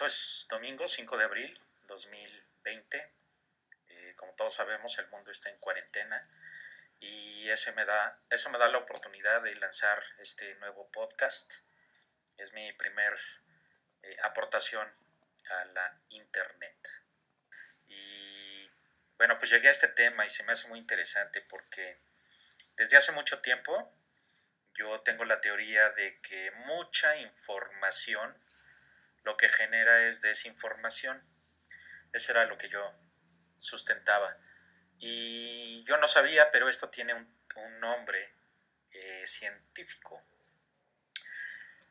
Hoy es domingo 5 de abril 2020. Eh, como todos sabemos, el mundo está en cuarentena y ese me da, eso me da la oportunidad de lanzar este nuevo podcast. Es mi primer eh, aportación a la internet. Y bueno, pues llegué a este tema y se me hace muy interesante porque desde hace mucho tiempo yo tengo la teoría de que mucha información lo que genera es desinformación. Eso era lo que yo sustentaba. Y yo no sabía, pero esto tiene un, nombre eh, científico.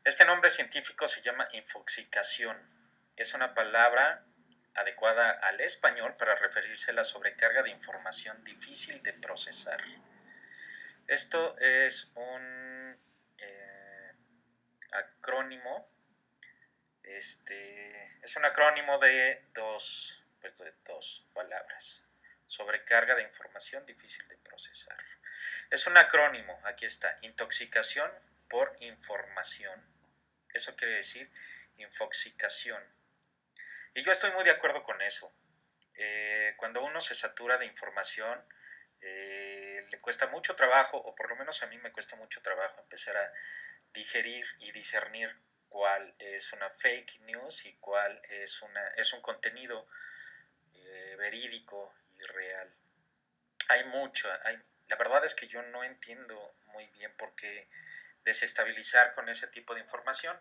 Este nombre científico se llama infoxicación. Es una palabra adecuada al español para referirse a la sobrecarga de información difícil de procesar. Esto es un eh, acrónimo, este, es un acrónimo de dos, pues de dos palabras. Sobrecarga de información difícil de procesar. Es un acrónimo, aquí está, intoxicación por información. Eso quiere decir infoxicación. Y yo estoy muy de acuerdo con eso. Eh, cuando uno se satura de información, eh, le cuesta mucho trabajo, o por lo menos a mí me cuesta mucho trabajo empezar a digerir y discernir cuál es una fake news y cuál es, una, es un contenido eh, verídico y real. Hay mucho, hay, la verdad es que yo no entiendo muy bien por qué desestabilizar con ese tipo de información,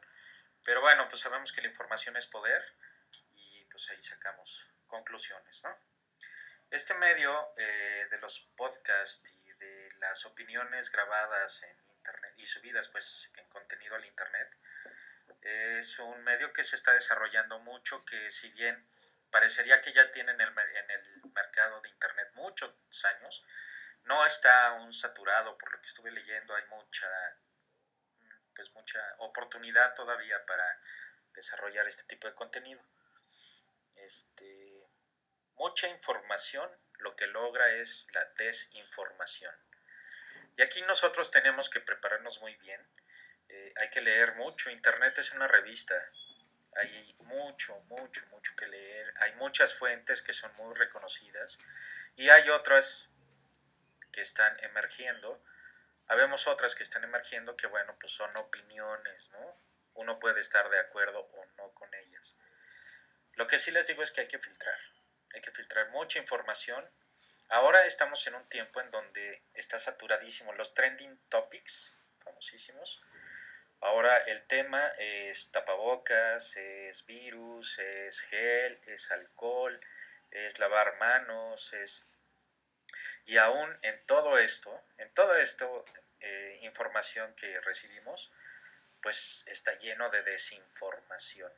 pero bueno, pues sabemos que la información es poder y pues ahí sacamos conclusiones, ¿no? Este medio eh, de los podcasts y de las opiniones grabadas en internet y subidas pues en contenido al internet es un medio que se está desarrollando mucho que si bien parecería que ya tiene en el, en el mercado de internet muchos años no está aún saturado por lo que estuve leyendo hay mucha pues mucha oportunidad todavía para desarrollar este tipo de contenido este mucha información lo que logra es la desinformación. Y aquí nosotros tenemos que prepararnos muy bien. Eh, hay que leer mucho. Internet es una revista. Hay mucho, mucho, mucho que leer. Hay muchas fuentes que son muy reconocidas. Y hay otras que están emergiendo. Habemos otras que están emergiendo que, bueno, pues son opiniones, ¿no? Uno puede estar de acuerdo o no con ellas. Lo que sí les digo es que hay que filtrar hay que filtrar mucha información. Ahora estamos en un tiempo en donde está saturadísimo los trending topics, famosísimos. Ahora el tema es tapabocas, es virus, es gel, es alcohol, es lavar manos, es... Y aún en todo esto, en todo esto, eh, información que recibimos, pues está lleno de desinformación.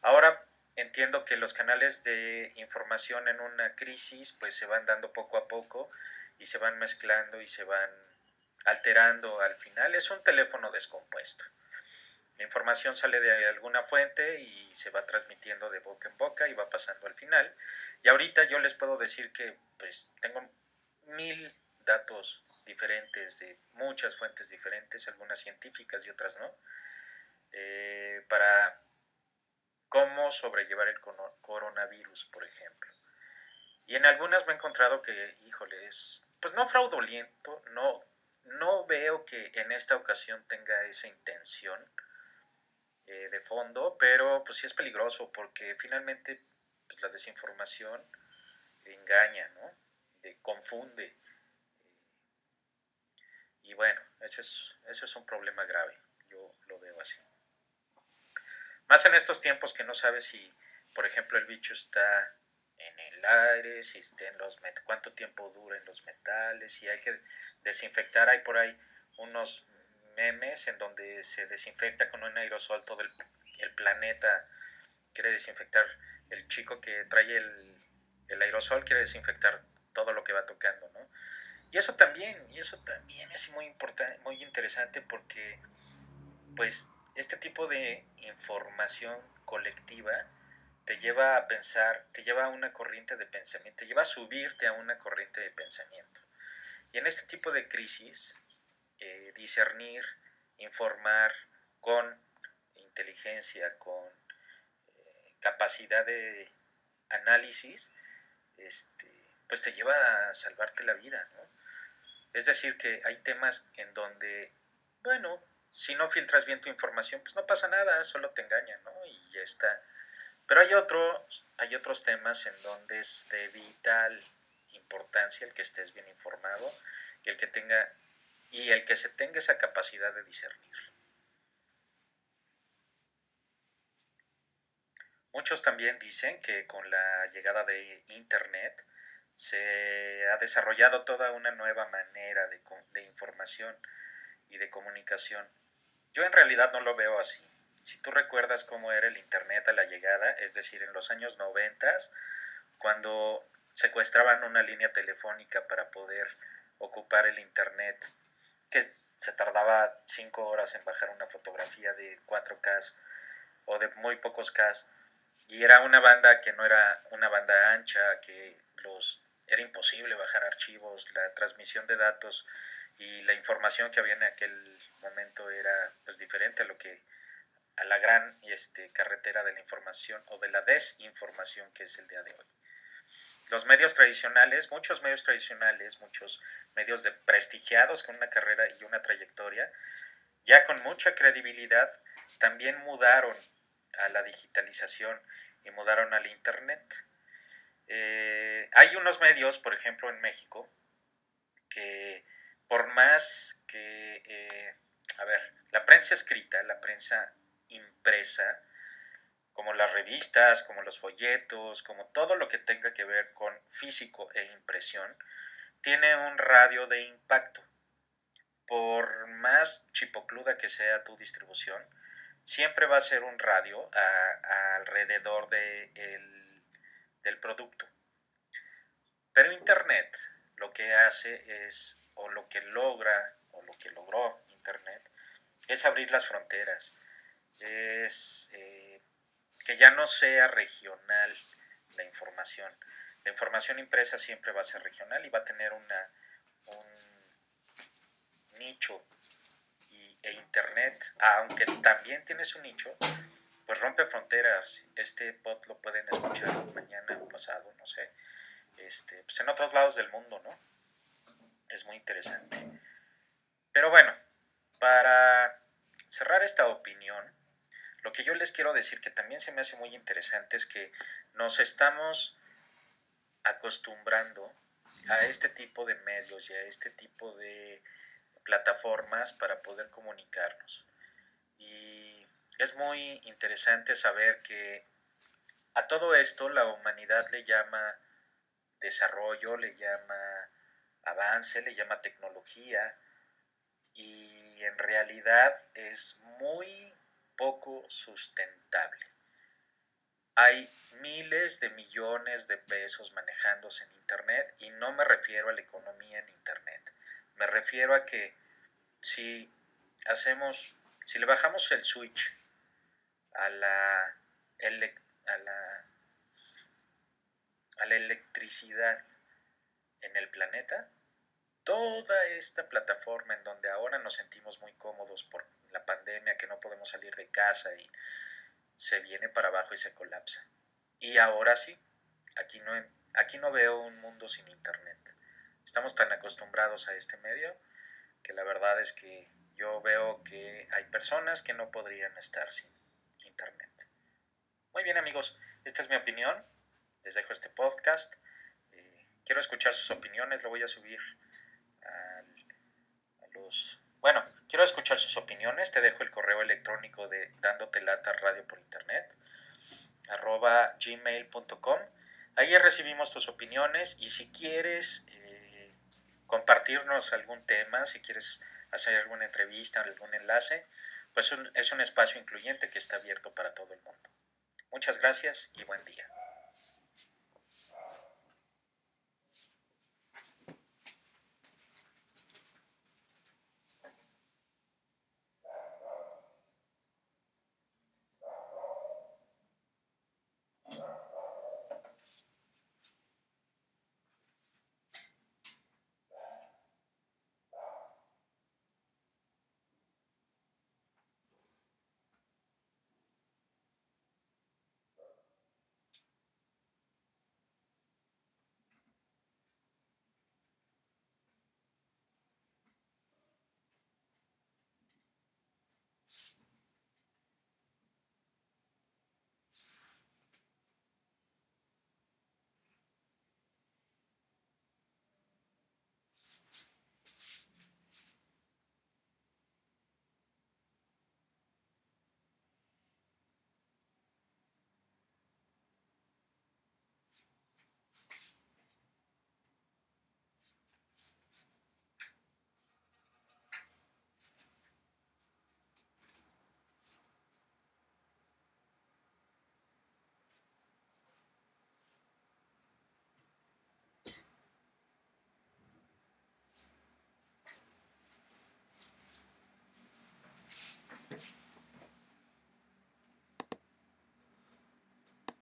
Ahora entiendo que los canales de información en una crisis pues se van dando poco a poco y se van mezclando y se van alterando al final. Es un teléfono descompuesto. La información sale de alguna fuente y se va transmitiendo de boca en boca y va pasando al final. Y ahorita yo les puedo decir que pues tengo mil datos diferentes de muchas fuentes diferentes, algunas científicas y otras no, eh, para cómo sobrellevar el coronavirus, por ejemplo. Y en algunas me he encontrado que, híjole, es, pues no fraudulento, no, no veo que en esta ocasión tenga esa intención eh, de fondo, pero pues sí es peligroso porque finalmente pues, la desinformación engaña, ¿no? confunde. Y bueno, ese es, eso es un problema grave, yo lo veo así. Más en estos tiempos que no sabes si, por ejemplo, el bicho está en el aire, si está en los cuánto tiempo dura en los metales, si hay que desinfectar. Hay por ahí unos memes en donde se desinfecta con un aerosol todo el, el planeta. Quiere desinfectar el chico que trae el, el aerosol, quiere desinfectar todo lo que va tocando, ¿no? Y eso también, y eso también es muy importante, muy interesante porque pues este tipo de información colectiva te lleva a pensar, te lleva a una corriente de pensamiento, te lleva a subirte a una corriente de pensamiento. Y en este tipo de crisis, eh, discernir, informar con inteligencia, con capacidad de análisis, este, pues te lleva a salvarte la vida, ¿no? Es decir, que hay temas en donde, bueno, si no filtras bien tu información, pues no pasa nada, solo te engañan, ¿no? Y ya está. Pero hay otros, hay otros temas en donde es de vital importancia el que estés bien informado y el que tenga y el que se tenga esa capacidad de discernir. Muchos también dicen que con la llegada de Internet se ha desarrollado toda una nueva manera de, de información y de comunicación. Yo en realidad no lo veo así. Si tú recuerdas cómo era el Internet a la llegada, es decir, en los años 90, cuando secuestraban una línea telefónica para poder ocupar el Internet, que se tardaba cinco horas en bajar una fotografía de 4K o de muy pocos K, y era una banda que no era una banda ancha, que los era imposible bajar archivos, la transmisión de datos y la información que había en aquel momento era pues diferente a lo que a la gran este, carretera de la información o de la desinformación que es el día de hoy. Los medios tradicionales, muchos medios tradicionales, muchos medios de prestigiados con una carrera y una trayectoria, ya con mucha credibilidad, también mudaron a la digitalización y mudaron al Internet. Eh, hay unos medios, por ejemplo, en México, que por más que, eh, a ver, la prensa escrita, la prensa impresa, como las revistas, como los folletos, como todo lo que tenga que ver con físico e impresión, tiene un radio de impacto. Por más chipocluda que sea tu distribución, siempre va a ser un radio alrededor del producto. Pero Internet lo que hace es, o lo que logra, o lo que logró Internet, es abrir las fronteras, es eh, que ya no sea regional la información. La información impresa siempre va a ser regional y va a tener una, un nicho e internet, aunque también tiene su nicho, pues rompe fronteras. Este pod lo pueden escuchar mañana o pasado, no sé. Este, pues en otros lados del mundo, ¿no? Es muy interesante. Pero bueno, para cerrar esta opinión, lo que yo les quiero decir que también se me hace muy interesante es que nos estamos acostumbrando a este tipo de medios y a este tipo de plataformas para poder comunicarnos. Y es muy interesante saber que a todo esto la humanidad le llama desarrollo, le llama avance, le llama tecnología y en realidad es muy poco sustentable. Hay miles de millones de pesos manejándose en Internet y no me refiero a la economía en Internet me refiero a que si hacemos, si le bajamos el switch a la, a la, a la electricidad en el planeta, toda esta plataforma en donde ahora nos sentimos muy cómodos por la pandemia, que no podemos salir de casa y se viene para abajo y se colapsa. Y ahora sí, aquí no, aquí no veo un mundo sin internet estamos tan acostumbrados a este medio que la verdad es que yo veo que hay personas que no podrían estar sin internet. Muy bien amigos, esta es mi opinión. Les dejo este podcast. Eh, quiero escuchar sus opiniones, lo voy a subir a, los... Bueno, quiero escuchar sus opiniones. Te dejo el correo electrónico de dándote lata radio por internet arroba gmail.com. Ahí recibimos tus opiniones y si quieres compartirnos algún tema, si quieres hacer alguna entrevista, algún enlace, pues es un espacio incluyente que está abierto para todo el mundo. Muchas gracias y buen día.